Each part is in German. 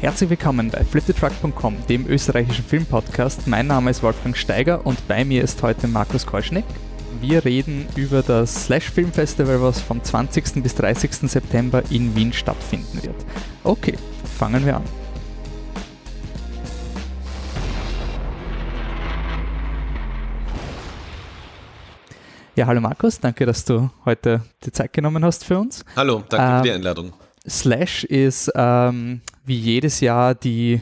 Herzlich willkommen bei fliptetruck.com, dem österreichischen Filmpodcast. Mein Name ist Wolfgang Steiger und bei mir ist heute Markus Keuschnick. Wir reden über das Slash Film Festival, was vom 20. bis 30. September in Wien stattfinden wird. Okay, fangen wir an. Ja, hallo Markus, danke, dass du heute die Zeit genommen hast für uns. Hallo, danke ähm, für die ähm, Einladung. Slash ist ähm, wie jedes Jahr die,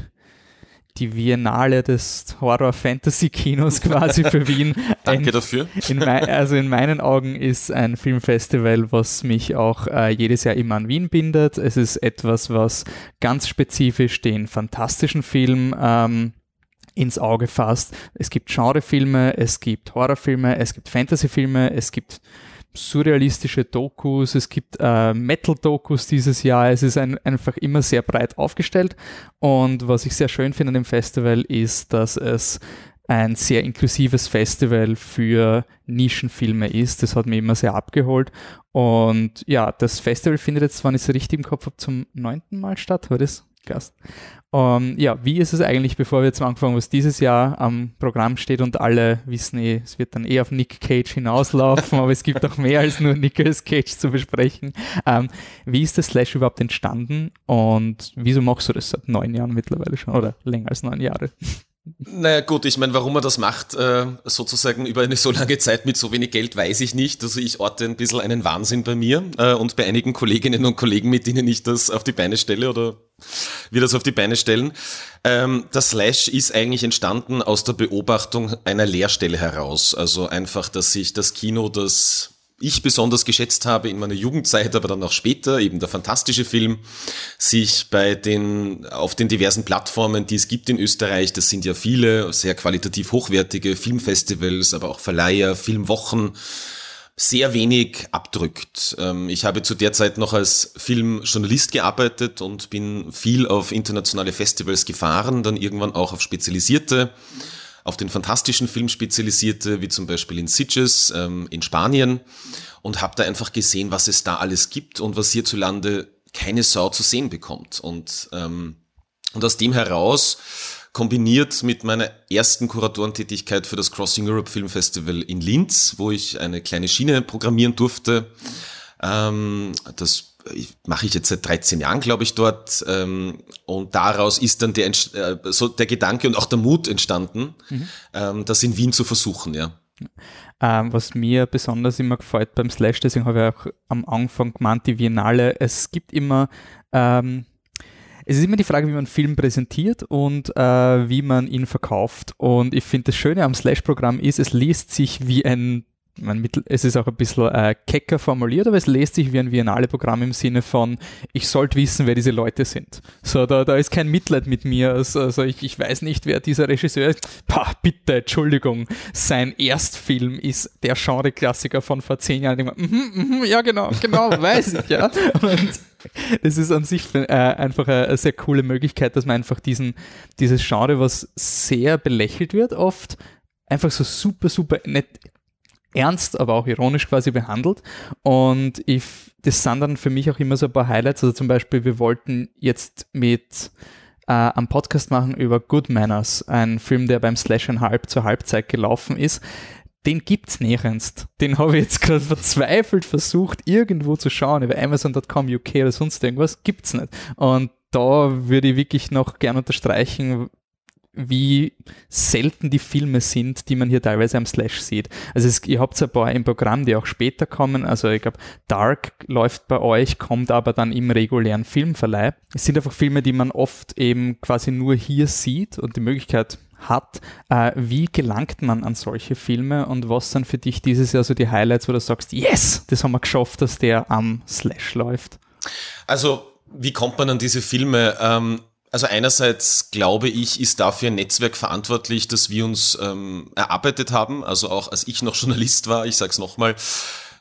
die Biennale des Horror-Fantasy-Kinos quasi für Wien. Danke ein, dafür. In mein, also in meinen Augen ist ein Filmfestival, was mich auch äh, jedes Jahr immer an Wien bindet. Es ist etwas, was ganz spezifisch den fantastischen Film ähm, ins Auge fasst. Es gibt Genrefilme, es gibt Horrorfilme, es gibt Fantasyfilme, es gibt surrealistische Dokus, es gibt äh, Metal-Dokus dieses Jahr. Es ist ein, einfach immer sehr breit aufgestellt. Und was ich sehr schön finde an dem Festival ist, dass es ein sehr inklusives Festival für Nischenfilme ist. Das hat mich immer sehr abgeholt. Und ja, das Festival findet jetzt, wenn ich es richtig im Kopf habe, zum neunten Mal statt. War das Gast? Um, ähm, ja, wie ist es eigentlich, bevor wir jetzt anfangen, was dieses Jahr am Programm steht und alle wissen eh, es wird dann eh auf Nick Cage hinauslaufen, aber es gibt auch mehr als nur Nicolas Cage zu besprechen. Um, wie ist das Slash überhaupt entstanden und wieso machst du das seit neun Jahren mittlerweile schon oder länger als neun Jahre? Naja gut, ich meine, warum man das macht, äh, sozusagen über eine so lange Zeit mit so wenig Geld, weiß ich nicht. Also ich orte ein bisschen einen Wahnsinn bei mir äh, und bei einigen Kolleginnen und Kollegen, mit denen ich das auf die Beine stelle oder wir das auf die Beine stellen. Ähm, das Slash ist eigentlich entstanden aus der Beobachtung einer Leerstelle heraus. Also einfach, dass sich das Kino, das ich besonders geschätzt habe in meiner Jugendzeit, aber dann auch später, eben der fantastische Film, sich bei den, auf den diversen Plattformen, die es gibt in Österreich, das sind ja viele, sehr qualitativ hochwertige Filmfestivals, aber auch Verleiher, Filmwochen, sehr wenig abdrückt. Ähm, ich habe zu der Zeit noch als Filmjournalist gearbeitet und bin viel auf internationale Festivals gefahren, dann irgendwann auch auf spezialisierte auf den fantastischen Film spezialisierte, wie zum Beispiel in Sitges ähm, in Spanien und habe da einfach gesehen, was es da alles gibt und was hierzulande keine Sau zu sehen bekommt. Und, ähm, und aus dem heraus kombiniert mit meiner ersten Kuratorentätigkeit für das Crossing Europe Film Festival in Linz, wo ich eine kleine Schiene programmieren durfte. Ähm, das mache ich jetzt seit 13 Jahren, glaube ich, dort. Ähm, und daraus ist dann der, äh, so der Gedanke und auch der Mut entstanden, mhm. ähm, das in Wien zu versuchen, ja. Ähm, was mir besonders immer gefällt beim Slash, deswegen habe ich auch am Anfang gemeint, die Biennale, es gibt immer, ähm, es ist immer die Frage, wie man Film präsentiert und äh, wie man ihn verkauft. Und ich finde, das Schöne am Slash-Programm ist, es liest sich wie ein mein, es ist auch ein bisschen äh, kecker formuliert, aber es lässt sich wie ein Biennale-Programm im Sinne von, ich sollte wissen, wer diese Leute sind. So, da, da ist kein Mitleid mit mir. Also, also ich, ich weiß nicht, wer dieser Regisseur ist. Pah, bitte, Entschuldigung. Sein Erstfilm ist der Genre-Klassiker von vor zehn Jahren. Ich mm mm ja, genau, genau, weiß ich, ja. Und das ist an sich äh, einfach eine, eine, sehr coole Möglichkeit, dass man einfach diesen, dieses Genre, was sehr belächelt wird, oft einfach so super, super nett ernst, aber auch ironisch quasi behandelt. Und ich, das sind dann für mich auch immer so ein paar Highlights. Also zum Beispiel, wir wollten jetzt mit äh, am Podcast machen über Good Manners, ein Film, der beim Slash and Halb zur Halbzeit gelaufen ist. Den gibt's nirgends. Den habe ich jetzt gerade verzweifelt versucht, irgendwo zu schauen, über Amazon.com UK oder sonst irgendwas. Gibt's nicht. Und da würde ich wirklich noch gern unterstreichen, wie selten die Filme sind, die man hier teilweise am Slash sieht. Also es, ihr habt ein paar im Programm, die auch später kommen. Also ich glaube, Dark läuft bei euch, kommt aber dann im regulären Filmverleih. Es sind einfach Filme, die man oft eben quasi nur hier sieht und die Möglichkeit hat. Äh, wie gelangt man an solche Filme und was sind für dich dieses Jahr so die Highlights, wo du sagst, yes, das haben wir geschafft, dass der am Slash läuft? Also wie kommt man an diese Filme? Ähm also einerseits glaube ich, ist dafür ein Netzwerk verantwortlich, das wir uns ähm, erarbeitet haben. Also auch als ich noch Journalist war, ich sage es nochmal,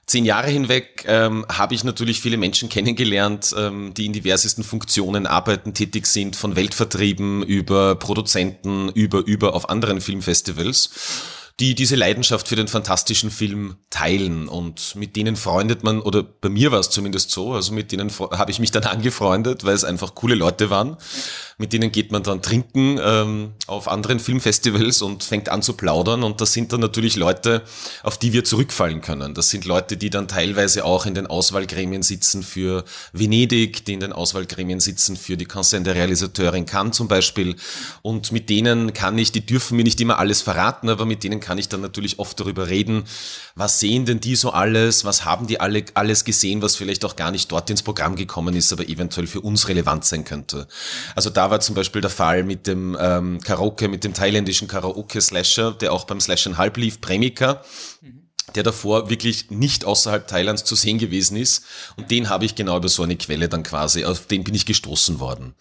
zehn Jahre hinweg ähm, habe ich natürlich viele Menschen kennengelernt, ähm, die in diversesten Funktionen arbeiten, tätig sind, von Weltvertrieben über Produzenten, über, über auf anderen Filmfestivals die diese Leidenschaft für den fantastischen Film teilen und mit denen freundet man, oder bei mir war es zumindest so, also mit denen habe ich mich dann angefreundet, weil es einfach coole Leute waren, mit denen geht man dann trinken ähm, auf anderen Filmfestivals und fängt an zu plaudern. Und das sind dann natürlich Leute, auf die wir zurückfallen können. Das sind Leute, die dann teilweise auch in den Auswahlgremien sitzen für Venedig, die in den Auswahlgremien sitzen für die Conseil der Realisateur in Cannes zum Beispiel. Und mit denen kann ich, die dürfen mir nicht immer alles verraten, aber mit denen kann ich dann natürlich oft darüber reden, was sehen denn die so alles, was haben die alle alles gesehen, was vielleicht auch gar nicht dort ins Programm gekommen ist, aber eventuell für uns relevant sein könnte. Also da war zum Beispiel der Fall mit dem ähm, Karaoke, mit dem thailändischen Karaoke-Slasher, der auch beim Slash Halb lief, Premika. Der davor wirklich nicht außerhalb Thailands zu sehen gewesen ist. Und den habe ich genau über so eine Quelle dann quasi, auf den bin ich gestoßen worden.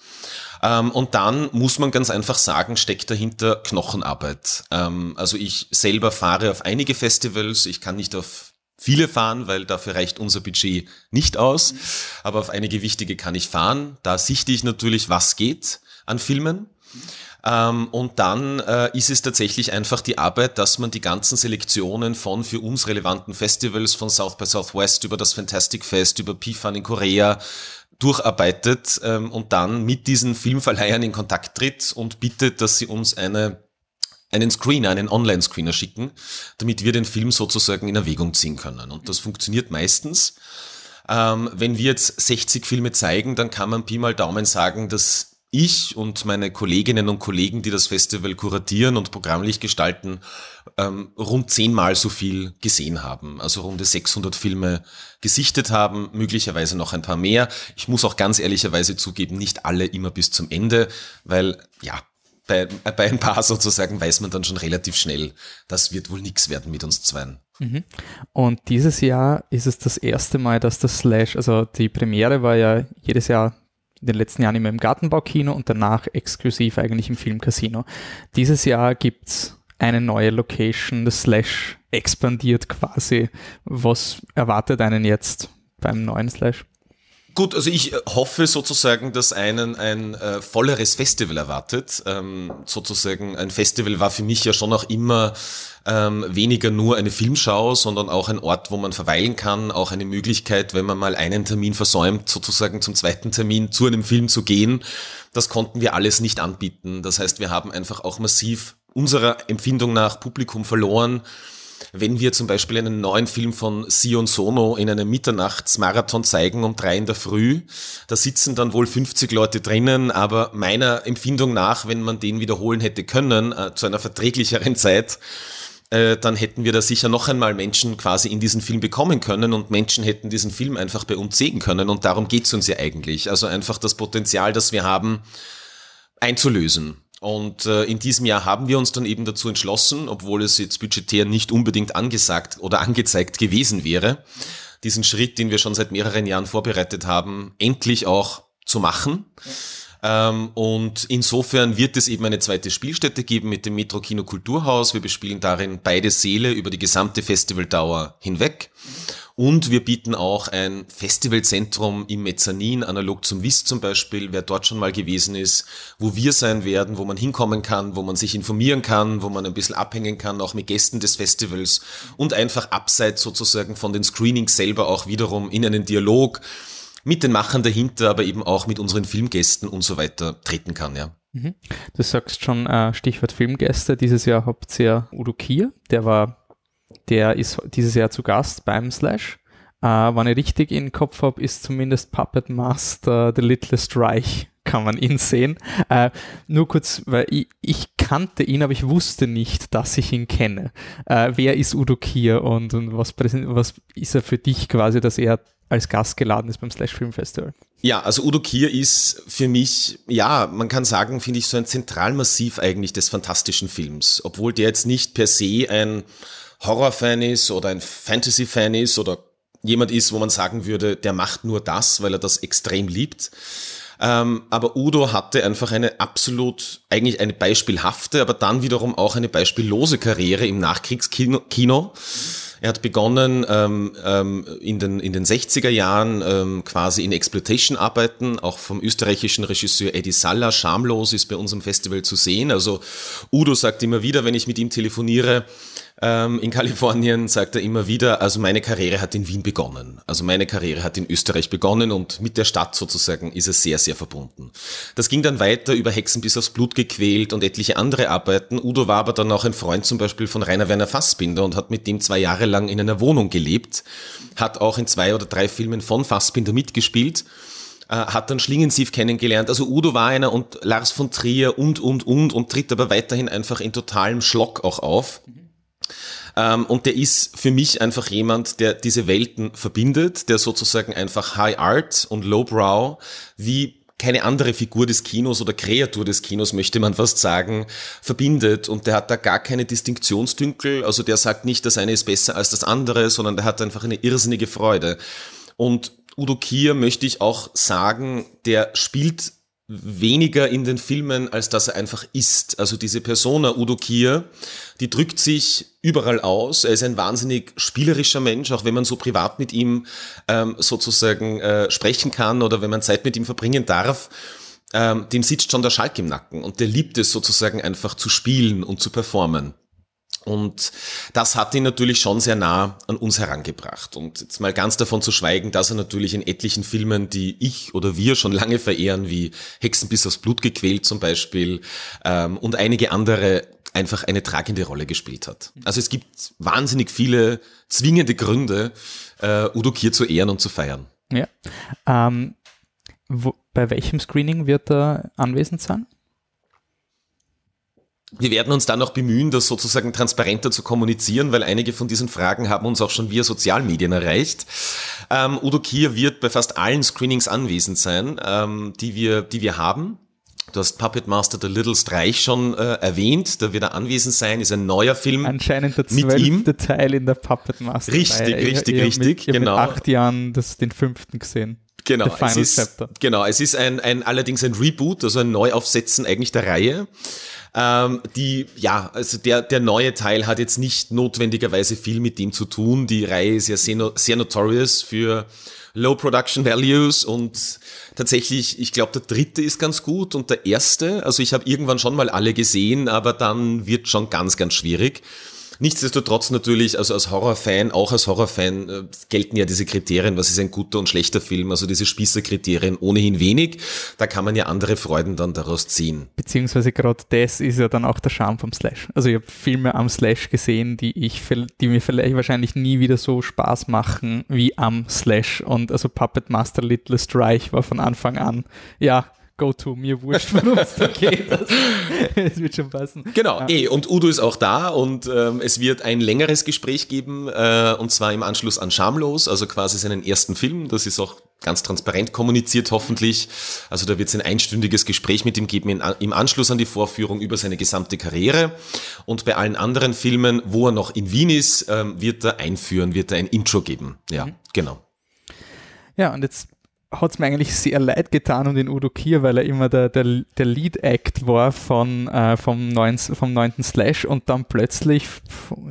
Ähm, und dann muss man ganz einfach sagen, steckt dahinter Knochenarbeit. Ähm, also ich selber fahre auf einige Festivals, ich kann nicht auf viele fahren, weil dafür reicht unser Budget nicht aus. Aber auf einige wichtige kann ich fahren. Da sichte ich natürlich, was geht an Filmen. Ähm, und dann äh, ist es tatsächlich einfach die Arbeit, dass man die ganzen Selektionen von für uns relevanten Festivals, von South by Southwest über das Fantastic Fest, über PFAN in Korea, durcharbeitet ähm, und dann mit diesen Filmverleihern in Kontakt tritt und bittet, dass sie uns eine einen Screener, einen Online-Screener schicken, damit wir den Film sozusagen in Erwägung ziehen können. Und das funktioniert meistens. Ähm, wenn wir jetzt 60 Filme zeigen, dann kann man Pi mal Daumen sagen, dass ich und meine Kolleginnen und Kollegen, die das Festival kuratieren und programmlich gestalten, ähm, rund zehnmal so viel gesehen haben. Also runde 600 Filme gesichtet haben, möglicherweise noch ein paar mehr. Ich muss auch ganz ehrlicherweise zugeben, nicht alle immer bis zum Ende, weil ja, bei, bei ein paar sozusagen weiß man dann schon relativ schnell, das wird wohl nichts werden mit uns zweien. Mhm. Und dieses Jahr ist es das erste Mal, dass das Slash, also die Premiere war ja jedes Jahr in den letzten Jahren immer im Gartenbaukino und danach exklusiv eigentlich im Filmcasino. Dieses Jahr gibt es eine neue Location, das Slash expandiert quasi. Was erwartet einen jetzt beim neuen Slash? Gut, also ich äh, hoffe sozusagen, dass einen ein äh, volleres Festival erwartet. Ähm, sozusagen ein Festival war für mich ja schon auch immer ähm, weniger nur eine Filmschau, sondern auch ein Ort, wo man verweilen kann, auch eine Möglichkeit, wenn man mal einen Termin versäumt, sozusagen zum zweiten Termin zu einem Film zu gehen. Das konnten wir alles nicht anbieten. Das heißt, wir haben einfach auch massiv unserer Empfindung nach Publikum verloren wenn wir zum Beispiel einen neuen Film von Sion Sono in einem Mitternachtsmarathon zeigen um drei in der Früh, da sitzen dann wohl 50 Leute drinnen, aber meiner Empfindung nach, wenn man den wiederholen hätte können, äh, zu einer verträglicheren Zeit, äh, dann hätten wir da sicher noch einmal Menschen quasi in diesen Film bekommen können und Menschen hätten diesen Film einfach bei uns sehen können und darum geht's uns ja eigentlich. Also einfach das Potenzial, das wir haben, einzulösen. Und äh, in diesem Jahr haben wir uns dann eben dazu entschlossen, obwohl es jetzt budgetär nicht unbedingt angesagt oder angezeigt gewesen wäre, diesen Schritt, den wir schon seit mehreren Jahren vorbereitet haben, endlich auch zu machen. Ja. Ähm, und insofern wird es eben eine zweite Spielstätte geben mit dem Metro Kino Kulturhaus. Wir bespielen darin beide Seele über die gesamte Festivaldauer hinweg. Und wir bieten auch ein Festivalzentrum im Mezzanin, analog zum WIS zum Beispiel, wer dort schon mal gewesen ist, wo wir sein werden, wo man hinkommen kann, wo man sich informieren kann, wo man ein bisschen abhängen kann, auch mit Gästen des Festivals und einfach abseits sozusagen von den Screenings selber auch wiederum in einen Dialog mit den Machern dahinter, aber eben auch mit unseren Filmgästen und so weiter treten kann, ja. Mhm. Du sagst schon äh, Stichwort Filmgäste. Dieses Jahr habt ihr Udo Kier, der war der ist dieses Jahr zu Gast beim Slash. Äh, wenn ich richtig in den Kopf habe, ist zumindest Puppet Master The Littlest Reich, kann man ihn sehen. Äh, nur kurz, weil ich, ich, kannte ihn, aber ich wusste nicht, dass ich ihn kenne. Wer ist Udo Kier und, und was, was ist er für dich quasi, dass er als Gast geladen ist beim Slash Film Festival? Ja, also Udo Kier ist für mich, ja, man kann sagen, finde ich so ein Zentralmassiv eigentlich des fantastischen Films. Obwohl der jetzt nicht per se ein Horror-Fan ist oder ein Fantasy-Fan ist oder jemand ist, wo man sagen würde, der macht nur das, weil er das extrem liebt. Ähm, aber Udo hatte einfach eine absolut, eigentlich eine beispielhafte, aber dann wiederum auch eine beispiellose Karriere im Nachkriegskino. Kino. Er hat begonnen ähm, ähm, in, den, in den 60er Jahren ähm, quasi in Exploitation-Arbeiten, auch vom österreichischen Regisseur Eddie Salla. Schamlos ist bei unserem Festival zu sehen. Also Udo sagt immer wieder, wenn ich mit ihm telefoniere, ähm, in Kalifornien, sagt er immer wieder, also meine Karriere hat in Wien begonnen. Also meine Karriere hat in Österreich begonnen und mit der Stadt sozusagen ist es sehr, sehr verbunden. Das ging dann weiter über Hexen bis aufs Blut gequält und etliche andere Arbeiten. Udo war aber dann auch ein Freund zum Beispiel von Rainer Werner Fassbinder und hat mit dem zwei Jahre lang in einer Wohnung gelebt, hat auch in zwei oder drei Filmen von Fassbinder mitgespielt äh, hat dann Schlingensief kennengelernt. Also Udo war einer und Lars von Trier und, und, und und tritt aber weiterhin einfach in totalem Schlock auch auf. Ähm, und der ist für mich einfach jemand, der diese Welten verbindet, der sozusagen einfach High Art und Lowbrow wie keine andere Figur des Kinos oder Kreatur des Kinos, möchte man fast sagen, verbindet. Und der hat da gar keine Distinktionsdünkel. Also der sagt nicht, das eine ist besser als das andere, sondern der hat einfach eine irrsinnige Freude. Und Udo Kier möchte ich auch sagen, der spielt weniger in den Filmen, als dass er einfach ist. Also diese Persona Udo Kier, die drückt sich überall aus. Er ist ein wahnsinnig spielerischer Mensch, auch wenn man so privat mit ihm ähm, sozusagen äh, sprechen kann oder wenn man Zeit mit ihm verbringen darf. Ähm, dem sitzt schon der Schalk im Nacken und der liebt es sozusagen einfach zu spielen und zu performen. Und das hat ihn natürlich schon sehr nah an uns herangebracht. Und jetzt mal ganz davon zu schweigen, dass er natürlich in etlichen Filmen, die ich oder wir schon lange verehren, wie Hexen bis aufs Blut gequält zum Beispiel, ähm, und einige andere einfach eine tragende Rolle gespielt hat. Also es gibt wahnsinnig viele zwingende Gründe, äh, Udo Kier zu ehren und zu feiern. Ja. Ähm, wo, bei welchem Screening wird er anwesend sein? Wir werden uns dann noch bemühen, das sozusagen transparenter zu kommunizieren, weil einige von diesen Fragen haben uns auch schon via Sozialmedien erreicht. Ähm, Udo Kier wird bei fast allen Screenings anwesend sein, ähm, die, wir, die wir haben. Du hast Puppet Master The Little Streich schon äh, erwähnt, da wird er anwesend sein, ist ein neuer Film. Anscheinend der zwölfte Teil in der Puppet Master. Richtig, richtig, ich, ich richtig, mit, genau. Mit acht Jahren das, den fünften gesehen. Genau, es ist, genau, es ist ein, ein, allerdings ein Reboot, also ein Neuaufsetzen eigentlich der Reihe. Ähm, die, ja, also der, der neue Teil hat jetzt nicht notwendigerweise viel mit dem zu tun. Die Reihe ist ja sehr, sehr notorious für Low Production Values und tatsächlich, ich glaube, der dritte ist ganz gut und der erste, also ich habe irgendwann schon mal alle gesehen, aber dann wird schon ganz, ganz schwierig. Nichtsdestotrotz natürlich, also als Horrorfan, auch als Horrorfan äh, gelten ja diese Kriterien, was ist ein guter und schlechter Film, also diese Spießerkriterien ohnehin wenig. Da kann man ja andere Freuden dann daraus ziehen. Beziehungsweise gerade das ist ja dann auch der Charme vom Slash. Also ich habe Filme am Slash gesehen, die ich, die mir vielleicht wahrscheinlich nie wieder so Spaß machen wie am Slash. Und also Puppet Master Little Strike war von Anfang an, ja, Go-To, mir wurscht, worum es da geht. Es wird schon passen. Genau, ja. eh, und Udo ist auch da und ähm, es wird ein längeres Gespräch geben, äh, und zwar im Anschluss an Schamlos, also quasi seinen ersten Film. Das ist auch ganz transparent kommuniziert, hoffentlich. Also da wird es ein einstündiges Gespräch mit ihm geben im Anschluss an die Vorführung über seine gesamte Karriere. Und bei allen anderen Filmen, wo er noch in Wien ist, ähm, wird er einführen, wird er ein Intro geben. Ja, mhm. genau. Ja, und jetzt hat es mir eigentlich sehr leid getan um den Udo Kier, weil er immer der, der, der Lead-Act war von, äh, vom, neuen, vom neunten Slash und dann plötzlich,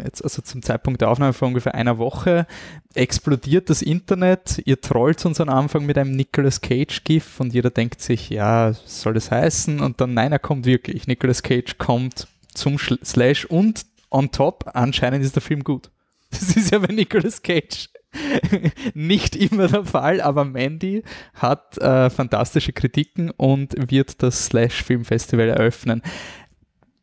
jetzt also zum Zeitpunkt der Aufnahme vor ungefähr einer Woche, explodiert das Internet. Ihr trollt uns am Anfang mit einem Nicolas Cage-GIF und jeder denkt sich, ja, soll das heißen? Und dann, nein, er kommt wirklich. Nicolas Cage kommt zum Slash und on top, anscheinend ist der Film gut. Das ist ja bei Nicolas Cage nicht immer der Fall, aber Mandy hat äh, fantastische Kritiken und wird das Slash Film Festival eröffnen.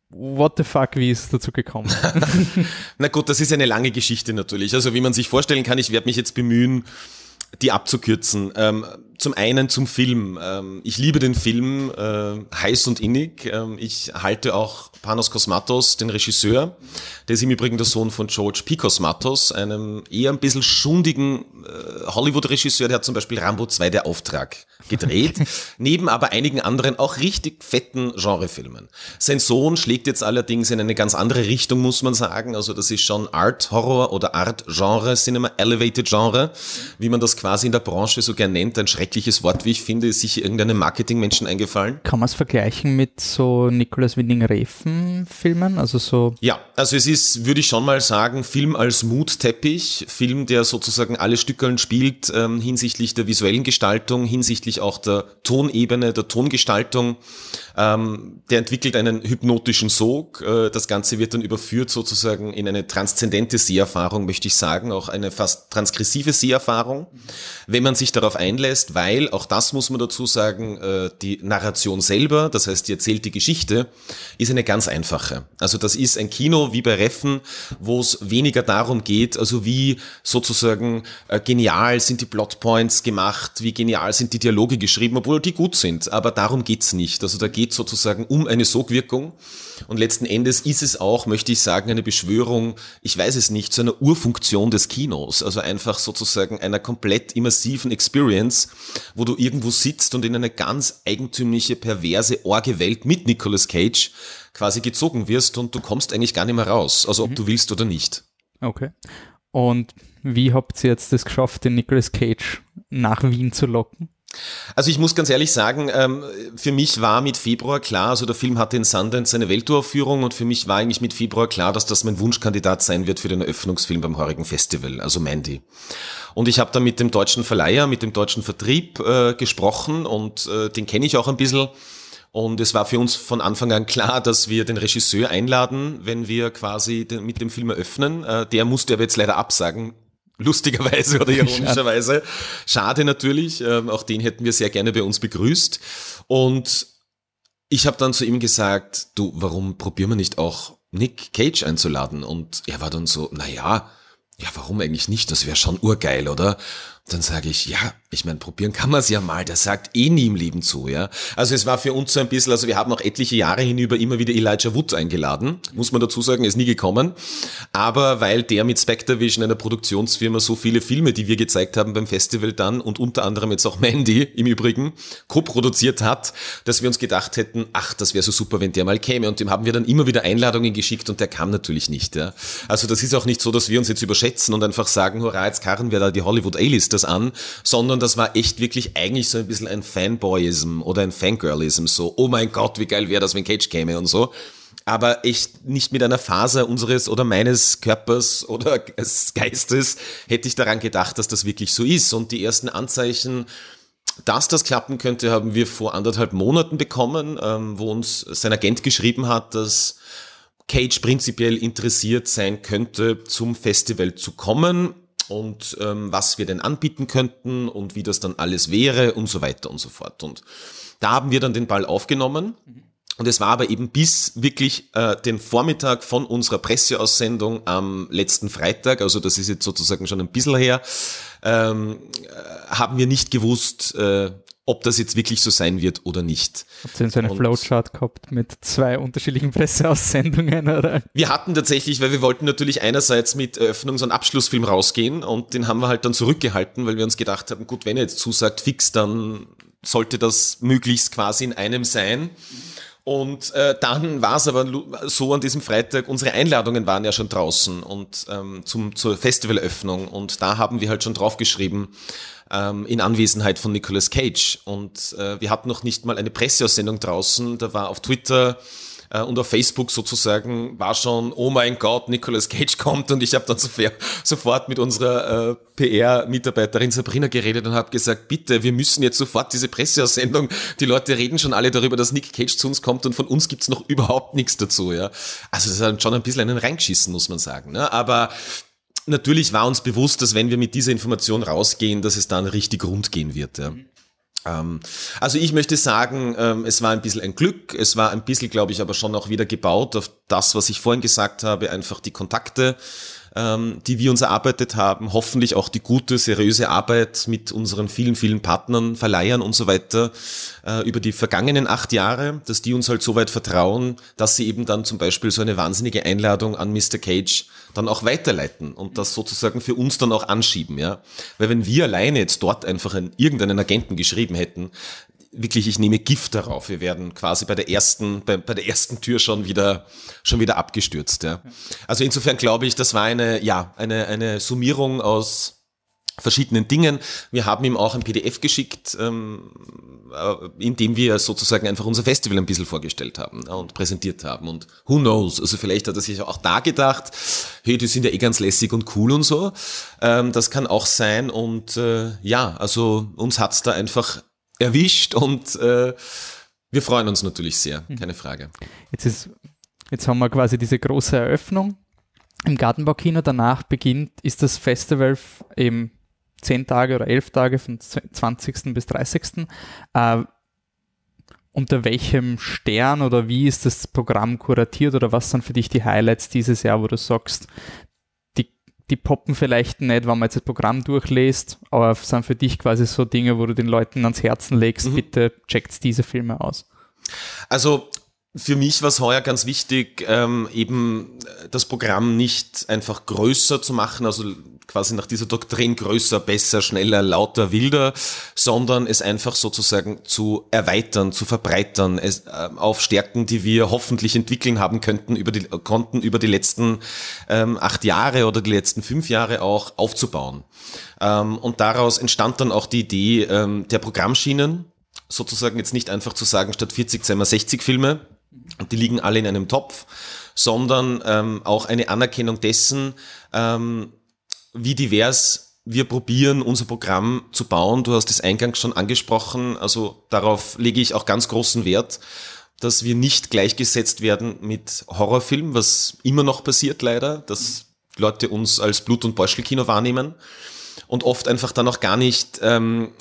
What the fuck, wie ist es dazu gekommen? Na gut, das ist eine lange Geschichte natürlich. Also wie man sich vorstellen kann, ich werde mich jetzt bemühen, die abzukürzen. Ähm, zum einen zum Film. Ähm, ich liebe den Film äh, heiß und innig. Ähm, ich halte auch Panos Kosmatos, den Regisseur, der ist im Übrigen der Sohn von George P. Kosmatos, einem eher ein bisschen schundigen äh, Hollywood-Regisseur, der hat zum Beispiel Rambo 2 der Auftrag gedreht, neben aber einigen anderen auch richtig fetten Genrefilmen. Sein Sohn schlägt jetzt allerdings in eine ganz andere Richtung, muss man sagen. Also das ist schon Art Horror oder Art Genre Cinema, Elevated Genre, wie man das quasi in der Branche so gern nennt, ein Schreck schreckliches Wort, wie ich finde, ist sich irgendeinem Marketingmenschen eingefallen. Kann man es vergleichen mit so Nicolas Winding Refn Filmen? Also so. Ja, also es ist, würde ich schon mal sagen, Film als Mutteppich, Film, der sozusagen alle Stückeln spielt ähm, hinsichtlich der visuellen Gestaltung, hinsichtlich auch der Tonebene, der Tongestaltung. Ähm, der entwickelt einen hypnotischen Sog. Äh, das Ganze wird dann überführt sozusagen in eine transzendente Seherfahrung, möchte ich sagen, auch eine fast transgressive Seherfahrung, wenn man sich darauf einlässt, weil, auch das muss man dazu sagen, äh, die Narration selber, das heißt die erzählte Geschichte, ist eine ganz einfache. Also das ist ein Kino wie bei Reffen, wo es weniger darum geht, also wie sozusagen äh, genial sind die Plotpoints gemacht, wie genial sind die Dialoge geschrieben, obwohl die gut sind, aber darum geht's nicht. Also da geht sozusagen um eine Sogwirkung und letzten Endes ist es auch, möchte ich sagen, eine Beschwörung, ich weiß es nicht, zu einer Urfunktion des Kinos, also einfach sozusagen einer komplett immersiven Experience, wo du irgendwo sitzt und in eine ganz eigentümliche, perverse, orge Welt mit Nicolas Cage quasi gezogen wirst und du kommst eigentlich gar nicht mehr raus, also ob mhm. du willst oder nicht. Okay. Und wie habt ihr jetzt das geschafft, den Nicolas Cage nach Wien zu locken? Also ich muss ganz ehrlich sagen, ähm, für mich war mit Februar klar, also der Film hatte in Sundance eine Welturaufführung und für mich war eigentlich mit Februar klar, dass das mein Wunschkandidat sein wird für den Eröffnungsfilm beim heurigen Festival, also Mandy. Und ich habe da mit dem deutschen Verleiher, mit dem deutschen Vertrieb äh, gesprochen und äh, den kenne ich auch ein bisschen. Und es war für uns von Anfang an klar, dass wir den Regisseur einladen, wenn wir quasi mit dem Film eröffnen. Äh, der musste aber jetzt leider absagen, lustigerweise oder ironischerweise. Schade natürlich, ähm, auch den hätten wir sehr gerne bei uns begrüßt. Und ich habe dann zu ihm gesagt, du, warum probieren wir nicht auch Nick Cage einzuladen? Und er war dann so, na ja, ja, warum eigentlich nicht? Das wäre schon urgeil, oder? Dann sage ich, ja, ich meine, probieren kann man es ja mal, der sagt eh nie im Leben zu, ja. Also es war für uns so ein bisschen, also wir haben auch etliche Jahre hinüber immer wieder Elijah Wood eingeladen, muss man dazu sagen, ist nie gekommen. Aber weil der mit Spectavision, einer Produktionsfirma, so viele Filme, die wir gezeigt haben beim Festival dann und unter anderem jetzt auch Mandy im Übrigen, co-produziert hat, dass wir uns gedacht hätten, ach, das wäre so super, wenn der mal käme. Und dem haben wir dann immer wieder Einladungen geschickt und der kam natürlich nicht, ja. Also das ist auch nicht so, dass wir uns jetzt überschätzen und einfach sagen, hurra, jetzt karren wir da die Hollywood A-Listers an, sondern das war echt wirklich eigentlich so ein bisschen ein Fanboyism oder ein Fangirlism, so, oh mein Gott, wie geil wäre das, wenn Cage käme und so. Aber echt nicht mit einer Faser unseres oder meines Körpers oder Geistes hätte ich daran gedacht, dass das wirklich so ist. Und die ersten Anzeichen, dass das klappen könnte, haben wir vor anderthalb Monaten bekommen, ähm, wo uns sein Agent geschrieben hat, dass Cage prinzipiell interessiert sein könnte, zum Festival zu kommen und ähm, was wir denn anbieten könnten und wie das dann alles wäre und so weiter und so fort. Und da haben wir dann den Ball aufgenommen. Und es war aber eben bis wirklich äh, den Vormittag von unserer Presseaussendung am letzten Freitag, also das ist jetzt sozusagen schon ein bisschen her, ähm, äh, haben wir nicht gewusst, äh, ob das jetzt wirklich so sein wird oder nicht. Habt ihr denn so eine und Flowchart gehabt mit zwei unterschiedlichen Presseaussendungen? Oder? Wir hatten tatsächlich, weil wir wollten natürlich einerseits mit Eröffnungs- und Abschlussfilm rausgehen und den haben wir halt dann zurückgehalten, weil wir uns gedacht haben, gut, wenn er jetzt zusagt fix, dann sollte das möglichst quasi in einem sein. Und äh, dann war es aber so an diesem Freitag, unsere Einladungen waren ja schon draußen und ähm, zum, zur Festivalöffnung und da haben wir halt schon draufgeschrieben, ähm, in Anwesenheit von Nicolas Cage. Und äh, wir hatten noch nicht mal eine Presseaussendung draußen. Da war auf Twitter äh, und auf Facebook sozusagen war schon, oh mein Gott, Nicolas Cage kommt und ich habe dann sofort mit unserer äh, PR-Mitarbeiterin Sabrina geredet und habe gesagt, bitte, wir müssen jetzt sofort diese Presseaussendung, die Leute reden schon alle darüber, dass Nick Cage zu uns kommt und von uns gibt's noch überhaupt nichts dazu. Ja, Also das ist schon ein bisschen einen reingeschissen, muss man sagen. Ne? Aber natürlich war uns bewusst, dass wenn wir mit dieser Information rausgehen, dass es dann richtig rund gehen wird. Ja. Ähm, also ich möchte sagen, ähm, es war ein bisschen ein Glück, es war ein bisschen, glaube ich, aber schon auch wieder gebaut auf das, was ich vorhin gesagt habe, einfach die Kontakte, ähm, die wir uns erarbeitet haben, hoffentlich auch die gute, seriöse Arbeit mit unseren vielen, vielen Partnern, Verleihern und so weiter äh, über die vergangenen acht Jahre, dass die uns halt so weit vertrauen, dass sie eben dann zum Beispiel so eine wahnsinnige Einladung an Mr. Cage dann auch weiterleiten und das sozusagen für uns dann auch anschieben, ja. Weil wenn wir alleine jetzt dort einfach einen, irgendeinen Agenten geschrieben hätten, wirklich, ich nehme Gift darauf. Wir werden quasi bei der ersten, bei, bei der ersten Tür schon wieder, schon wieder abgestürzt. Ja. Also insofern glaube ich, das war eine, ja, eine, eine Summierung aus verschiedenen Dingen. Wir haben ihm auch ein PDF geschickt, ähm, äh, in dem wir sozusagen einfach unser Festival ein bisschen vorgestellt haben ja, und präsentiert haben. Und who knows, also vielleicht hat er sich auch da gedacht, hey, die sind ja eh ganz lässig und cool und so. Ähm, das kann auch sein und äh, ja, also uns hat's da einfach erwischt und äh, wir freuen uns natürlich sehr, hm. keine Frage. Jetzt ist, jetzt haben wir quasi diese große Eröffnung im Gartenbaukino. Danach beginnt, ist das Festival eben zehn Tage oder elf Tage von 20. bis 30. Äh, unter welchem Stern oder wie ist das Programm kuratiert oder was sind für dich die Highlights dieses Jahr, wo du sagst, die, poppen vielleicht nicht, wenn man jetzt das Programm durchlässt, aber sind für dich quasi so Dinge, wo du den Leuten ans Herzen legst, mhm. bitte checkt diese Filme aus. Also für mich war es heuer ganz wichtig, ähm, eben das Programm nicht einfach größer zu machen, also quasi nach dieser Doktrin größer, besser, schneller, lauter, wilder, sondern es einfach sozusagen zu erweitern, zu verbreitern, es, äh, auf Stärken, die wir hoffentlich entwickeln haben könnten, über die, konnten über die letzten ähm, acht Jahre oder die letzten fünf Jahre auch aufzubauen. Ähm, und daraus entstand dann auch die Idee ähm, der Programmschienen, sozusagen jetzt nicht einfach zu sagen, statt 40 zeigen wir 60 Filme, die liegen alle in einem Topf, sondern ähm, auch eine Anerkennung dessen, ähm, wie divers wir probieren, unser Programm zu bauen. Du hast es eingangs schon angesprochen, also darauf lege ich auch ganz großen Wert, dass wir nicht gleichgesetzt werden mit Horrorfilm, was immer noch passiert leider, dass Leute uns als Blut- und Beuschelkino wahrnehmen und oft einfach dann auch gar nicht ähm,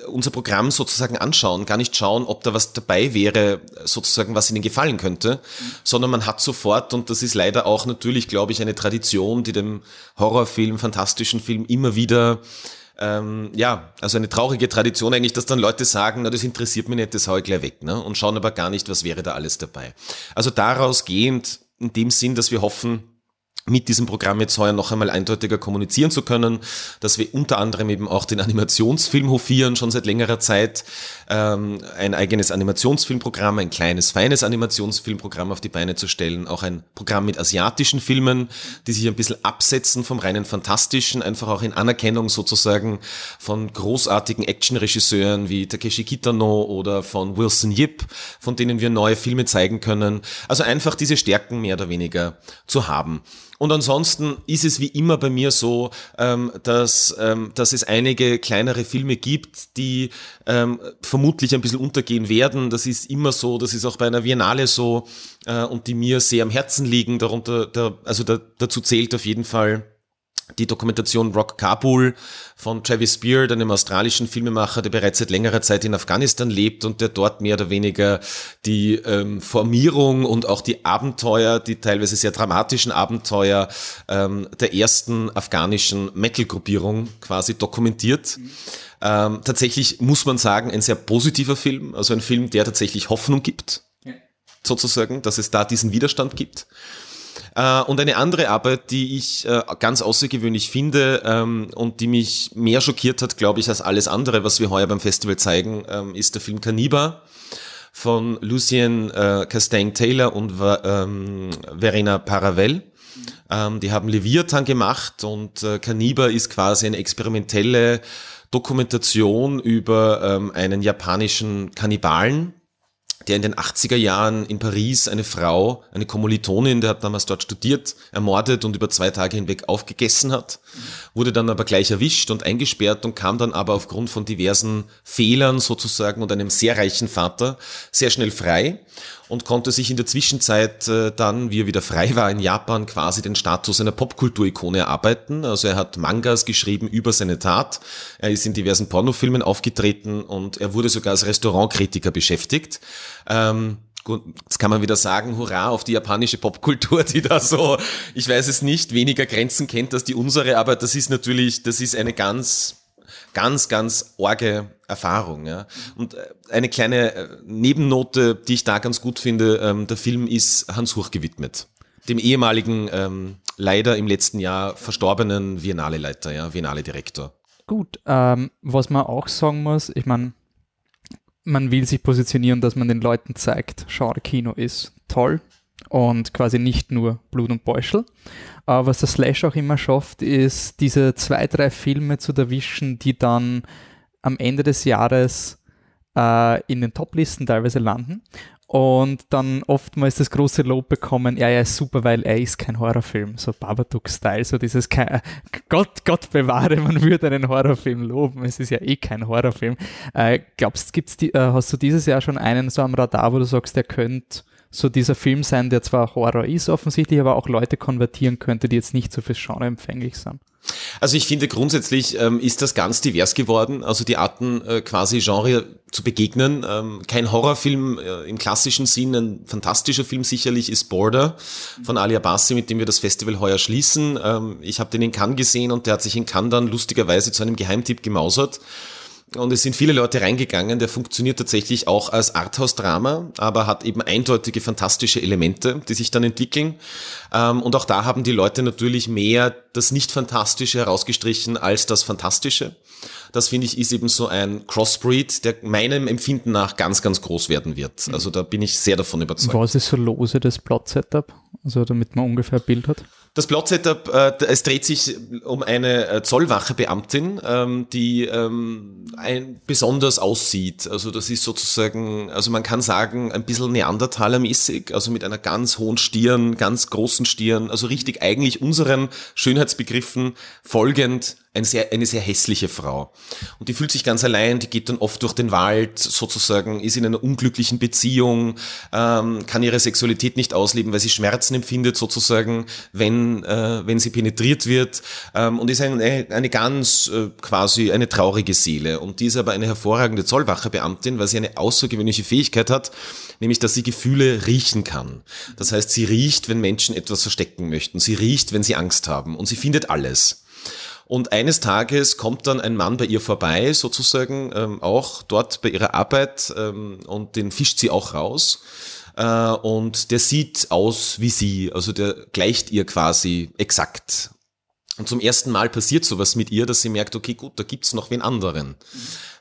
äh, unser Programm sozusagen anschauen, gar nicht schauen, ob da was dabei wäre, sozusagen, was ihnen gefallen könnte, mhm. sondern man hat sofort, und das ist leider auch natürlich, glaube ich, eine Tradition, die dem Horrorfilm, fantastischen Film immer wieder ähm, ja, also eine traurige Tradition eigentlich, dass dann Leute sagen, na, das interessiert mich nicht, das hau ich gleich weg, ne? Und schauen aber gar nicht, was wäre da alles dabei. Also daraus gehend, in dem Sinn, dass wir hoffen, mit diesem Programm jetzt heuer noch einmal eindeutiger kommunizieren zu können, dass wir unter anderem eben auch den Animationsfilm hofieren, schon seit längerer Zeit, ähm, ein eigenes Animationsfilmprogramm, ein kleines, feines Animationsfilmprogramm auf die Beine zu stellen, auch ein Programm mit asiatischen Filmen, die sich ein bisschen absetzen vom reinen Fantastischen, einfach auch in Anerkennung sozusagen von großartigen Actionregisseuren wie Takeshi Kitano oder von Wilson Yip, von denen wir neue Filme zeigen können. Also einfach diese Stärken mehr oder weniger zu haben. Und ansonsten ist es wie immer bei mir so, ähm, dass, ähm, dass es einige kleinere Filme gibt, die ähm, vermutlich ein bisschen untergehen werden. Das ist immer so, das ist auch bei einer Biennale so äh, und die mir sehr am Herzen liegen. Darunter, also da, dazu zählt auf jeden Fall die Dokumentation Rock Kabul von Travis Beard, einem australischen Filmemacher, der bereits seit längerer Zeit in Afghanistan lebt und der dort mehr oder weniger die ähm, Formierung und auch die Abenteuer, die teilweise sehr dramatischen Abenteuer ähm, der ersten afghanischen Metal-Gruppierung quasi dokumentiert. Mhm. Ähm, tatsächlich muss man sagen, ein sehr positiver Film, also ein Film, der tatsächlich Hoffnung gibt, ja. sozusagen, dass es da diesen Widerstand gibt. Äh, und eine andere Arbeit, die ich äh, ganz außergewöhnlich finde ähm, und die mich mehr schockiert hat, glaube ich, als alles andere, was wir heuer beim Festival zeigen, ähm, ist der Film Caniba von Lucien äh, Castaigne-Taylor und ähm, Verena Paravel. Die haben Leviathan gemacht und Caniba ist quasi eine experimentelle Dokumentation über einen japanischen Kannibalen, der in den 80er Jahren in Paris eine Frau, eine Kommilitonin, der hat damals dort studiert, ermordet und über zwei Tage hinweg aufgegessen hat, wurde dann aber gleich erwischt und eingesperrt und kam dann aber aufgrund von diversen Fehlern sozusagen und einem sehr reichen Vater sehr schnell frei und konnte sich in der Zwischenzeit äh, dann, wie er wieder frei war in Japan, quasi den Status einer Popkulturikone erarbeiten. Also er hat Mangas geschrieben über seine Tat. Er ist in diversen Pornofilmen aufgetreten und er wurde sogar als Restaurantkritiker beschäftigt. Ähm, Gut, jetzt kann man wieder sagen, hurra auf die japanische Popkultur, die da so, ich weiß es nicht, weniger Grenzen kennt als die unsere, aber das ist natürlich, das ist eine ganz ganz, ganz orge Erfahrung. Ja. Und äh, eine kleine äh, Nebennote, die ich da ganz gut finde, ähm, der Film ist Hans Huch gewidmet. Dem ehemaligen, ähm, leider im letzten Jahr verstorbenen Viennale-Leiter, ja, Viennale-Direktor. Gut, ähm, was man auch sagen muss, ich meine, man will sich positionieren, dass man den Leuten zeigt, Genre-Kino ist toll, und quasi nicht nur Blut und Beuschel. Aber was der Slash auch immer schafft, ist diese zwei, drei Filme zu erwischen, die dann am Ende des Jahres äh, in den Top-Listen teilweise landen und dann oftmals das große Lob bekommen, ja, ja, super, weil er ist kein Horrorfilm, so Babadook-Style, so dieses, Gott, Gott bewahre, man würde einen Horrorfilm loben, es ist ja eh kein Horrorfilm. Äh, glaubst die, äh, hast du dieses Jahr schon einen so am Radar, wo du sagst, der könnte so dieser Film sein, der zwar Horror ist offensichtlich, aber auch Leute konvertieren könnte, die jetzt nicht so fürs Genre empfänglich sind? Also ich finde grundsätzlich ähm, ist das ganz divers geworden, also die Arten äh, quasi Genre zu begegnen. Ähm, kein Horrorfilm äh, im klassischen Sinn, ein fantastischer Film sicherlich ist Border von Ali Abbasi, mit dem wir das Festival heuer schließen. Ähm, ich habe den in Cannes gesehen und der hat sich in Cannes dann lustigerweise zu einem Geheimtipp gemausert und es sind viele Leute reingegangen. Der funktioniert tatsächlich auch als Arthouse-Drama, aber hat eben eindeutige fantastische Elemente, die sich dann entwickeln. Ähm, und auch da haben die Leute natürlich mehr das Nicht-Fantastische herausgestrichen als das Fantastische. Das finde ich ist eben so ein Crossbreed, der meinem Empfinden nach ganz, ganz groß werden wird. Also da bin ich sehr davon überzeugt. Was ist so lose das Plot-Setup? Also damit man ungefähr ein Bild hat. Das Plot-Setup, äh, es dreht sich um eine äh, Zollwache-Beamtin, ähm, die ähm, ein, besonders aussieht. Also das ist sozusagen, also man kann sagen, ein bisschen Neandertaler-mäßig, also mit einer ganz hohen Stirn, ganz großen Stirn, also richtig eigentlich unseren Schönheitsbegriffen folgend eine sehr, eine sehr hässliche Frau. Und die fühlt sich ganz allein, die geht dann oft durch den Wald, sozusagen, ist in einer unglücklichen Beziehung, ähm, kann ihre Sexualität nicht ausleben, weil sie Schmerzen empfindet, sozusagen, wenn, äh, wenn sie penetriert wird, ähm, und ist eine, eine ganz äh, quasi eine traurige Seele. Und die ist aber eine hervorragende Zollwachebeamtin, weil sie eine außergewöhnliche Fähigkeit hat, nämlich dass sie Gefühle riechen kann. Das heißt, sie riecht, wenn Menschen etwas verstecken möchten. Sie riecht, wenn sie Angst haben. Und sie findet alles. Und eines Tages kommt dann ein Mann bei ihr vorbei, sozusagen ähm, auch dort bei ihrer Arbeit ähm, und den fischt sie auch raus. Äh, und der sieht aus wie sie, also der gleicht ihr quasi exakt. Und zum ersten Mal passiert sowas mit ihr, dass sie merkt, okay, gut, da gibt's noch wen anderen.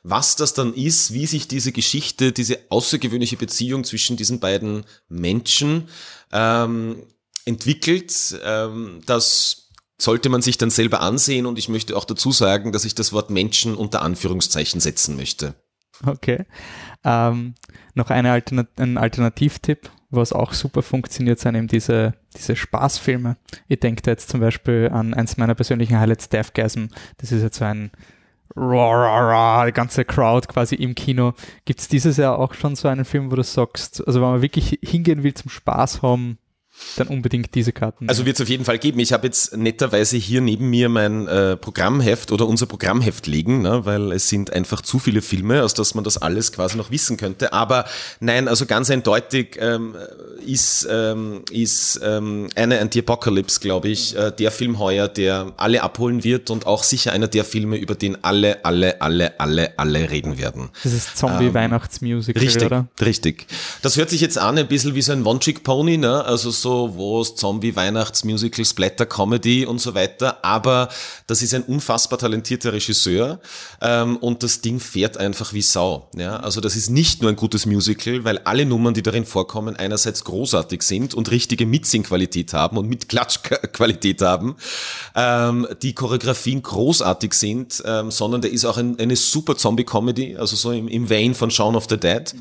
Was das dann ist, wie sich diese Geschichte, diese außergewöhnliche Beziehung zwischen diesen beiden Menschen ähm, entwickelt, ähm, das sollte man sich dann selber ansehen und ich möchte auch dazu sagen, dass ich das Wort Menschen unter Anführungszeichen setzen möchte. Okay. Ähm, noch eine Alternat ein Alternativtipp, was auch super funktioniert, sind eben diese, diese Spaßfilme. Ich denke da jetzt zum Beispiel an eins meiner persönlichen Highlights, Deathgasm. Das ist jetzt so ein die ganze Crowd quasi im Kino. Gibt es dieses Jahr auch schon so einen Film, wo du sagst, also wenn man wirklich hingehen will zum Spaß haben, dann unbedingt diese Karten. Also wird es auf jeden Fall geben. Ich habe jetzt netterweise hier neben mir mein äh, Programmheft oder unser Programmheft liegen, ne, weil es sind einfach zu viele Filme, aus dass man das alles quasi noch wissen könnte. Aber nein, also ganz eindeutig ähm, ist, ähm, ist ähm, eine Anti-Apocalypse, glaube ich, äh, der Film heuer, der alle abholen wird und auch sicher einer der Filme, über den alle, alle, alle, alle, alle reden werden. Das ist Zombie-Weihnachtsmusical, richtig, oder? Richtig. Das hört sich jetzt an ein bisschen wie so ein One-Trick-Pony, ne? also so, wo es Zombie, Weihnachtsmusical, Splatter, Comedy und so weiter. Aber das ist ein unfassbar talentierter Regisseur ähm, und das Ding fährt einfach wie Sau. Ja? Also das ist nicht nur ein gutes Musical, weil alle Nummern, die darin vorkommen, einerseits großartig sind und richtige Mitsingqualität haben und Mitklatschqualität haben, ähm, die Choreografien großartig sind, ähm, sondern der ist auch ein, eine super Zombie-Comedy, also so im, im Vein von Shaun of the Dead.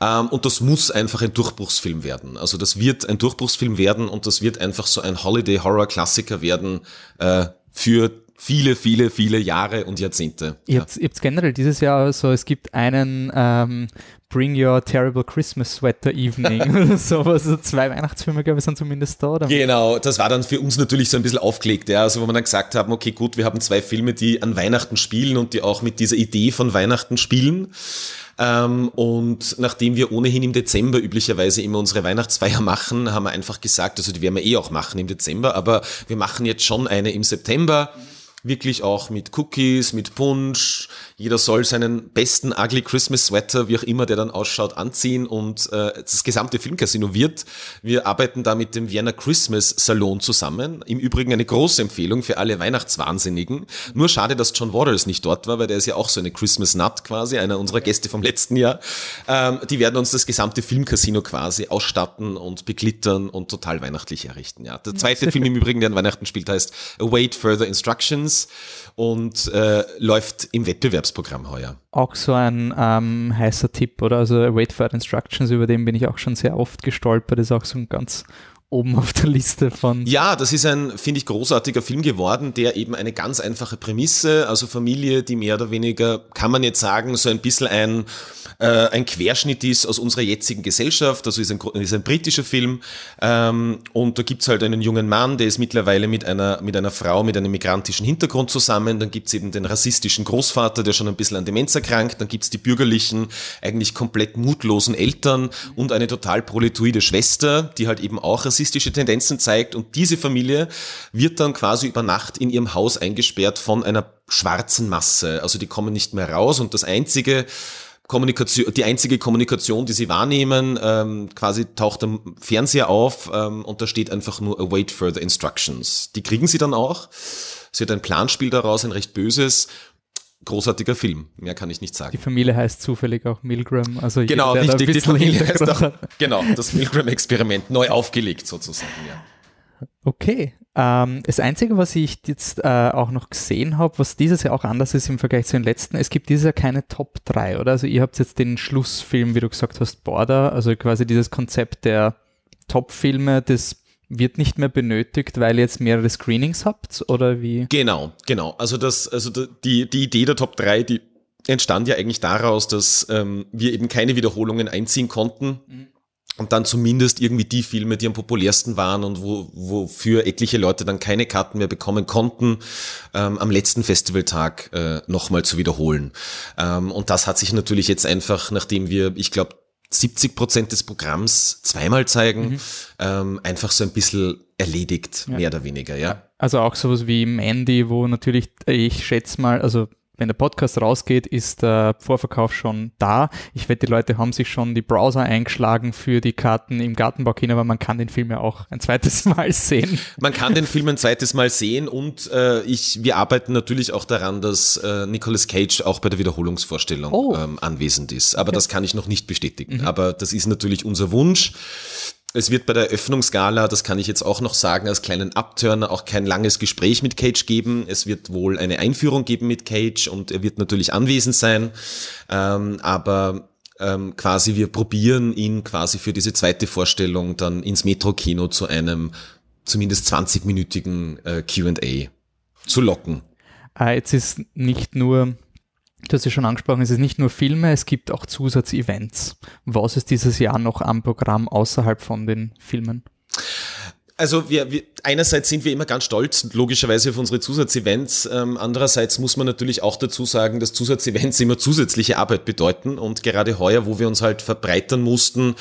Ähm, und das muss einfach ein Durchbruchsfilm werden. Also das wird ein Durchbruchsfilm werden und das wird einfach so ein Holiday-Horror-Klassiker werden äh, für viele, viele, viele Jahre und Jahrzehnte. Ihr habt, habt generell dieses Jahr so, es gibt einen ähm, Bring Your Terrible Christmas Sweater Evening oder sowas. Also zwei Weihnachtsfilme, glaube ich, sind zumindest da. Oder? Genau, das war dann für uns natürlich so ein bisschen aufgelegt, ja. Also wo wir dann gesagt haben, okay, gut, wir haben zwei Filme, die an Weihnachten spielen und die auch mit dieser Idee von Weihnachten spielen. Ähm, und nachdem wir ohnehin im Dezember üblicherweise immer unsere Weihnachtsfeier machen, haben wir einfach gesagt, also die werden wir eh auch machen im Dezember, aber wir machen jetzt schon eine im September wirklich auch mit Cookies, mit Punsch, Jeder soll seinen besten Ugly Christmas Sweater, wie auch immer der dann ausschaut, anziehen und äh, das gesamte Filmcasino wird. Wir arbeiten da mit dem Vienna Christmas Salon zusammen. Im Übrigen eine große Empfehlung für alle Weihnachtswahnsinnigen. Nur schade, dass John Waters nicht dort war, weil der ist ja auch so eine Christmas Nut quasi, einer unserer Gäste vom letzten Jahr. Ähm, die werden uns das gesamte Filmcasino quasi ausstatten und beglittern und total weihnachtlich errichten. Ja. Der zweite Film im Übrigen, der an Weihnachten spielt, heißt Await Further Instructions und äh, läuft im Wettbewerbsprogramm heuer. Auch so ein ähm, heißer Tipp, oder? Also Await Further Instructions, über den bin ich auch schon sehr oft gestolpert. Ist auch so ein ganz oben auf der Liste von. Ja, das ist ein, finde ich, großartiger Film geworden, der eben eine ganz einfache Prämisse, also Familie, die mehr oder weniger, kann man jetzt sagen, so ein bisschen ein, äh, ein Querschnitt ist aus unserer jetzigen Gesellschaft, also ist ein, ist ein britischer Film. Ähm, und da gibt's halt einen jungen Mann, der ist mittlerweile mit einer, mit einer Frau mit einem migrantischen Hintergrund zusammen, dann gibt's eben den rassistischen Großvater, der schon ein bisschen an Demenz erkrankt, dann gibt's die bürgerlichen, eigentlich komplett mutlosen Eltern und eine total proletoide Schwester, die halt eben auch rassistische Tendenzen zeigt und diese Familie wird dann quasi über Nacht in ihrem Haus eingesperrt von einer schwarzen Masse. Also die kommen nicht mehr raus und das einzige Kommunikation, die einzige Kommunikation, die sie wahrnehmen, ähm, quasi taucht am Fernseher auf ähm, und da steht einfach nur await further instructions. Die kriegen sie dann auch. Es wird ein Planspiel daraus, ein recht böses großartiger Film. Mehr kann ich nicht sagen. Die Familie heißt zufällig auch Milgram. Also genau, jeder, richtig. Die Familie heißt auch, genau, das Milgram-Experiment neu aufgelegt sozusagen, ja. Okay. Ähm, das Einzige, was ich jetzt äh, auch noch gesehen habe, was dieses Jahr auch anders ist im Vergleich zu den letzten, es gibt dieses Jahr keine Top 3, oder? Also ihr habt jetzt den Schlussfilm, wie du gesagt hast, Border, also quasi dieses Konzept der Top-Filme, das wird nicht mehr benötigt, weil ihr jetzt mehrere Screenings habt oder wie? Genau, genau. Also das, also die, die Idee der Top 3, die entstand ja eigentlich daraus, dass ähm, wir eben keine Wiederholungen einziehen konnten. Mhm. Und dann zumindest irgendwie die Filme, die am populärsten waren und wo, wofür etliche Leute dann keine Karten mehr bekommen konnten, ähm, am letzten Festivaltag äh, nochmal zu wiederholen. Ähm, und das hat sich natürlich jetzt einfach, nachdem wir, ich glaube, 70 Prozent des Programms zweimal zeigen, mhm. ähm, einfach so ein bisschen erledigt, ja. mehr oder weniger, ja. Also auch sowas wie Mandy, wo natürlich, ich schätze mal, also wenn der Podcast rausgeht, ist der Vorverkauf schon da. Ich wette, die Leute haben sich schon die Browser eingeschlagen für die Karten im Gartenbaukino, aber man kann den Film ja auch ein zweites Mal sehen. Man kann den Film ein zweites Mal sehen und äh, ich, wir arbeiten natürlich auch daran, dass äh, Nicolas Cage auch bei der Wiederholungsvorstellung oh. ähm, anwesend ist. Aber okay. das kann ich noch nicht bestätigen. Mhm. Aber das ist natürlich unser Wunsch. Es wird bei der Öffnungsgala, das kann ich jetzt auch noch sagen, als kleinen Abturner auch kein langes Gespräch mit Cage geben. Es wird wohl eine Einführung geben mit Cage und er wird natürlich anwesend sein. Ähm, aber ähm, quasi wir probieren ihn quasi für diese zweite Vorstellung dann ins Metro-Kino zu einem zumindest 20-minütigen äh, QA zu locken. Ah, jetzt ist nicht nur Du hast ja schon angesprochen, es ist nicht nur Filme, es gibt auch Zusatzevents. Was ist dieses Jahr noch am Programm außerhalb von den Filmen? Also wir, wir, einerseits sind wir immer ganz stolz, logischerweise auf unsere Zusatzevents. Ähm, andererseits muss man natürlich auch dazu sagen, dass Zusatzevents immer zusätzliche Arbeit bedeuten. Und gerade heuer, wo wir uns halt verbreitern mussten,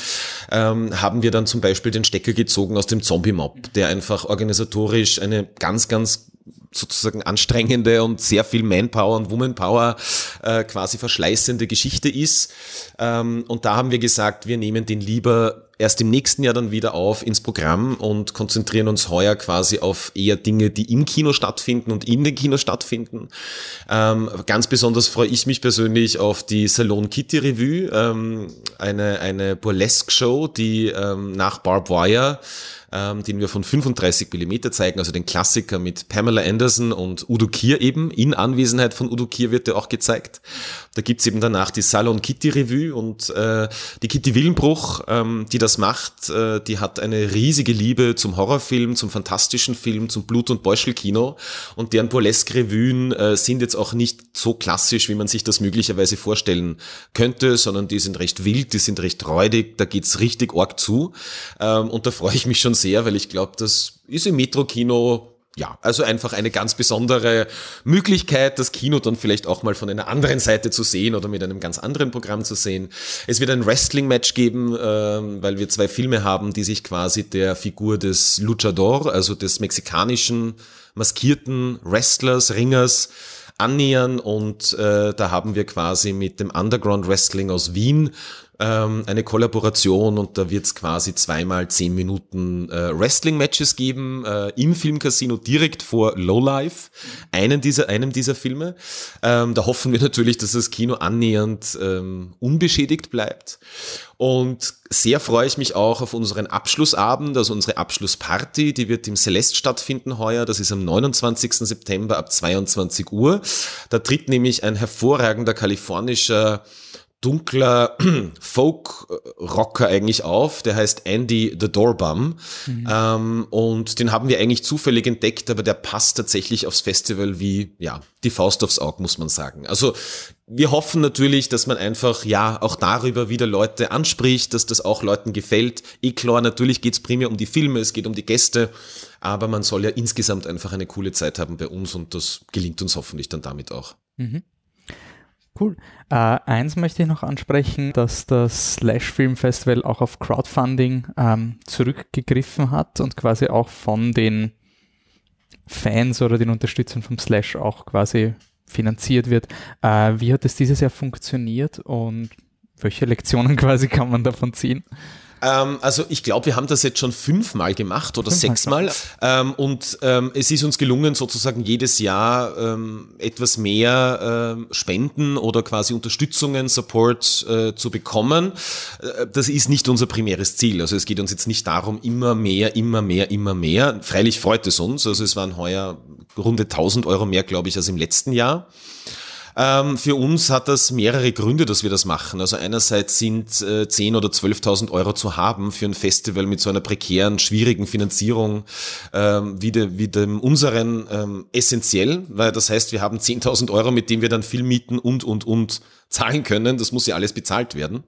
ähm, haben wir dann zum Beispiel den Stecker gezogen aus dem Zombie-Mob, der einfach organisatorisch eine ganz, ganz sozusagen anstrengende und sehr viel Manpower und Womanpower äh, quasi verschleißende Geschichte ist. Ähm, und da haben wir gesagt, wir nehmen den lieber erst im nächsten Jahr dann wieder auf ins Programm und konzentrieren uns heuer quasi auf eher Dinge, die im Kino stattfinden und in den Kinos stattfinden. Ähm, ganz besonders freue ich mich persönlich auf die Salon Kitty Revue, ähm, eine, eine Burlesque-Show, die ähm, nach Barb Wire ähm, den wir von 35 Millimeter zeigen, also den Klassiker mit Pamela Anderson und Udo Kier eben. In Anwesenheit von Udo Kier wird der auch gezeigt. Da gibt's eben danach die Salon Kitty Revue und äh, die Kitty Willenbruch, ähm, die das macht, äh, die hat eine riesige Liebe zum Horrorfilm, zum fantastischen Film, zum Blut- und Beuschelkino und deren Burlesque-Revuen äh, sind jetzt auch nicht so klassisch, wie man sich das möglicherweise vorstellen könnte, sondern die sind recht wild, die sind recht räudig, da geht's richtig arg zu ähm, und da freue ich mich schon sehr, weil ich glaube, das ist im Metro-Kino ja, also einfach eine ganz besondere Möglichkeit, das Kino dann vielleicht auch mal von einer anderen Seite zu sehen oder mit einem ganz anderen Programm zu sehen. Es wird ein Wrestling-Match geben, äh, weil wir zwei Filme haben, die sich quasi der Figur des Luchador, also des mexikanischen maskierten Wrestlers, Ringers, annähern und äh, da haben wir quasi mit dem Underground Wrestling aus Wien ähm, eine Kollaboration und da wird es quasi zweimal zehn Minuten äh, Wrestling-Matches geben äh, im Filmcasino direkt vor Lowlife, einen dieser, einem dieser Filme. Ähm, da hoffen wir natürlich, dass das Kino annähernd ähm, unbeschädigt bleibt. Und sehr freue ich mich auch auf unseren Abschlussabend, also unsere Abschlussparty, die wird im Celeste stattfinden heuer. Das ist am 29. September ab 22 Uhr. Da tritt nämlich ein hervorragender kalifornischer dunkler Folk-Rocker eigentlich auf, der heißt Andy the Doorbum mhm. ähm, und den haben wir eigentlich zufällig entdeckt, aber der passt tatsächlich aufs Festival wie, ja, die Faust aufs Auge, muss man sagen. Also wir hoffen natürlich, dass man einfach, ja, auch darüber wieder Leute anspricht, dass das auch Leuten gefällt. Eh klar, natürlich geht's primär um die Filme, es geht um die Gäste, aber man soll ja insgesamt einfach eine coole Zeit haben bei uns und das gelingt uns hoffentlich dann damit auch. Mhm. Cool. Äh, eins möchte ich noch ansprechen, dass das Slash Film Festival auch auf Crowdfunding ähm, zurückgegriffen hat und quasi auch von den Fans oder den Unterstützern vom Slash auch quasi finanziert wird. Äh, wie hat es dieses Jahr funktioniert und welche Lektionen quasi kann man davon ziehen? Ähm, also ich glaube, wir haben das jetzt schon fünfmal gemacht oder fünfmal sechsmal. Ähm, und ähm, es ist uns gelungen, sozusagen jedes Jahr ähm, etwas mehr äh, Spenden oder quasi Unterstützungen, Support äh, zu bekommen. Äh, das ist nicht unser primäres Ziel. Also es geht uns jetzt nicht darum, immer mehr, immer mehr, immer mehr. Freilich freut es uns. Also es waren heuer runde 1000 Euro mehr, glaube ich, als im letzten Jahr. Ähm, für uns hat das mehrere Gründe, dass wir das machen. Also einerseits sind äh, 10.000 oder 12.000 Euro zu haben für ein Festival mit so einer prekären, schwierigen Finanzierung ähm, wie, de, wie dem unseren ähm, essentiell, weil das heißt, wir haben 10.000 Euro, mit denen wir dann Filmmieten und, und, und zahlen können. Das muss ja alles bezahlt werden.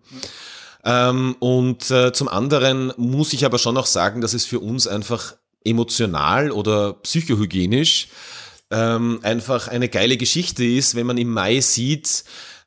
Ähm, und äh, zum anderen muss ich aber schon auch sagen, dass es für uns einfach emotional oder psychohygienisch ähm, einfach eine geile Geschichte ist, wenn man im Mai sieht,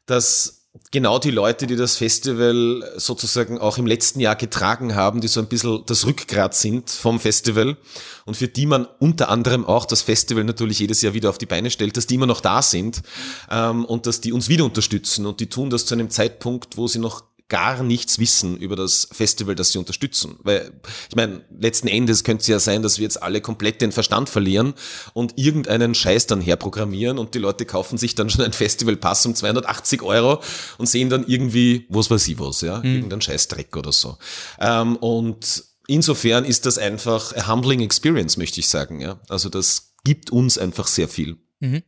dass genau die Leute, die das Festival sozusagen auch im letzten Jahr getragen haben, die so ein bisschen das Rückgrat sind vom Festival und für die man unter anderem auch das Festival natürlich jedes Jahr wieder auf die Beine stellt, dass die immer noch da sind ähm, und dass die uns wieder unterstützen und die tun das zu einem Zeitpunkt, wo sie noch gar nichts wissen über das Festival, das sie unterstützen. Weil, ich meine, letzten Endes könnte es ja sein, dass wir jetzt alle komplett den Verstand verlieren und irgendeinen Scheiß dann herprogrammieren und die Leute kaufen sich dann schon einen Festivalpass um 280 Euro und sehen dann irgendwie, was weiß ich was, ja, mhm. irgendeinen Scheißdreck oder so. Ähm, und insofern ist das einfach a humbling experience, möchte ich sagen, ja. Also das gibt uns einfach sehr viel. Mhm.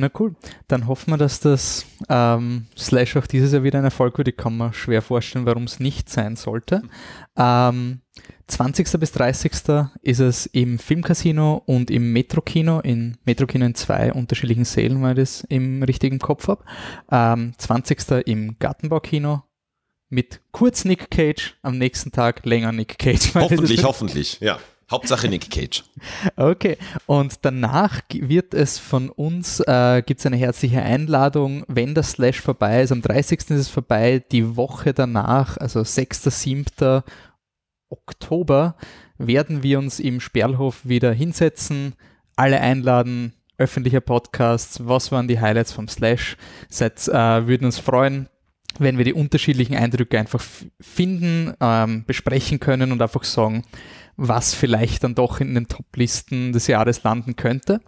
Na cool. Dann hoffen wir, dass das ähm, Slash auch dieses Jahr wieder ein Erfolg wird. Ich kann mir schwer vorstellen, warum es nicht sein sollte. Ähm, 20. bis 30. ist es im Filmcasino und im Metrokino, in Metrokino in zwei unterschiedlichen Sälen, weil ich das im richtigen Kopf habe. Ähm, 20. im Gartenbaukino mit kurz Nick Cage, am nächsten Tag länger Nick Cage. Hoffentlich, hoffentlich, ja. Hauptsache Nick Cage. Okay, und danach wird es von uns, äh, gibt es eine herzliche Einladung, wenn das Slash vorbei ist, am 30. ist es vorbei, die Woche danach, also 6., 7. Oktober, werden wir uns im Sperlhof wieder hinsetzen, alle einladen, öffentlicher Podcasts, was waren die Highlights vom Slash, Seid, äh, würden uns freuen, wenn wir die unterschiedlichen Eindrücke einfach finden, ähm, besprechen können und einfach sagen, was vielleicht dann doch in den Top-Listen des Jahres landen könnte.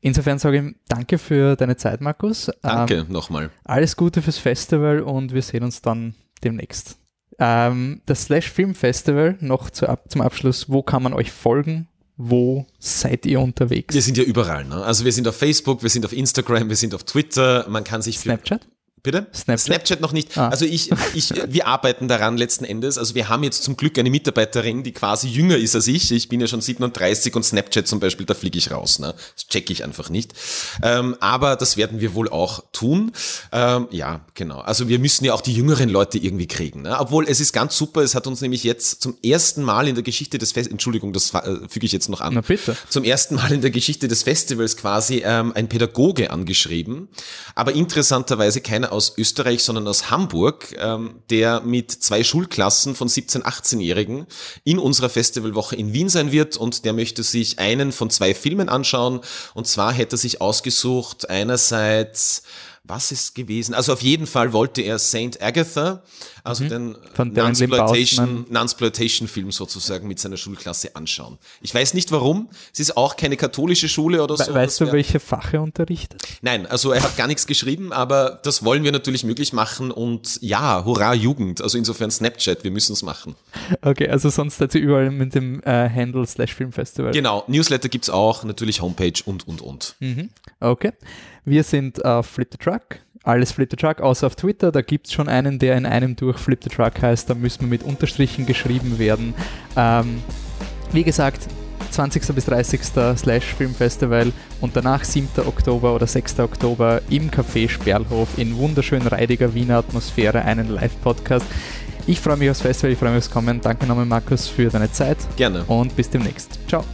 Insofern sage ich danke für deine Zeit, Markus. Danke ähm, nochmal. Alles Gute fürs Festival und wir sehen uns dann demnächst. Ähm, das Slash Film Festival, noch zu, zum Abschluss, wo kann man euch folgen? Wo seid ihr unterwegs? Wir sind ja überall. Ne? Also wir sind auf Facebook, wir sind auf Instagram, wir sind auf Twitter. Man kann sich Snapchat? Bitte? Snapchat? Snapchat noch nicht. Ah. Also ich, ich, wir arbeiten daran letzten Endes. Also wir haben jetzt zum Glück eine Mitarbeiterin, die quasi jünger ist als ich. Ich bin ja schon 37 und Snapchat zum Beispiel, da fliege ich raus. Ne? Das checke ich einfach nicht. Ähm, aber das werden wir wohl auch tun. Ähm, ja, genau. Also wir müssen ja auch die jüngeren Leute irgendwie kriegen. Ne? Obwohl es ist ganz super, es hat uns nämlich jetzt zum ersten Mal in der Geschichte des Festivals, Entschuldigung, das äh, füge ich jetzt noch an. Na bitte. Zum ersten Mal in der Geschichte des Festivals quasi ähm, ein Pädagoge angeschrieben. Aber interessanterweise keiner aus Österreich, sondern aus Hamburg, ähm, der mit zwei Schulklassen von 17-, 18-Jährigen in unserer Festivalwoche in Wien sein wird und der möchte sich einen von zwei Filmen anschauen. Und zwar hätte er sich ausgesucht einerseits was ist gewesen? Also auf jeden Fall wollte er Saint Agatha, also mhm. den Non-Sploitation-Film sozusagen mit seiner Schulklasse anschauen. Ich weiß nicht warum. Es ist auch keine katholische Schule oder so. Weißt du, welche Fach er unterrichtet? Nein, also er hat gar nichts geschrieben, aber das wollen wir natürlich möglich machen und ja, hurra Jugend. Also insofern Snapchat, wir müssen es machen. Okay, also sonst dazu überall mit dem äh, Handle slash Filmfestival. Genau, Newsletter gibt's auch, natürlich Homepage und, und, und. Mhm. Okay. Wir sind auf Flip the Truck, alles Flip the Truck, außer auf Twitter. Da gibt es schon einen, der in einem durch Flip the Truck heißt. Da müssen wir mit Unterstrichen geschrieben werden. Ähm, wie gesagt, 20. bis 30. Slash Filmfestival und danach 7. Oktober oder 6. Oktober im Café Sperlhof in wunderschön reidiger Wiener Atmosphäre einen Live-Podcast. Ich freue mich aufs Festival, ich freue mich aufs Kommen. Danke nochmal, Markus, für deine Zeit. Gerne. Und bis demnächst. Ciao.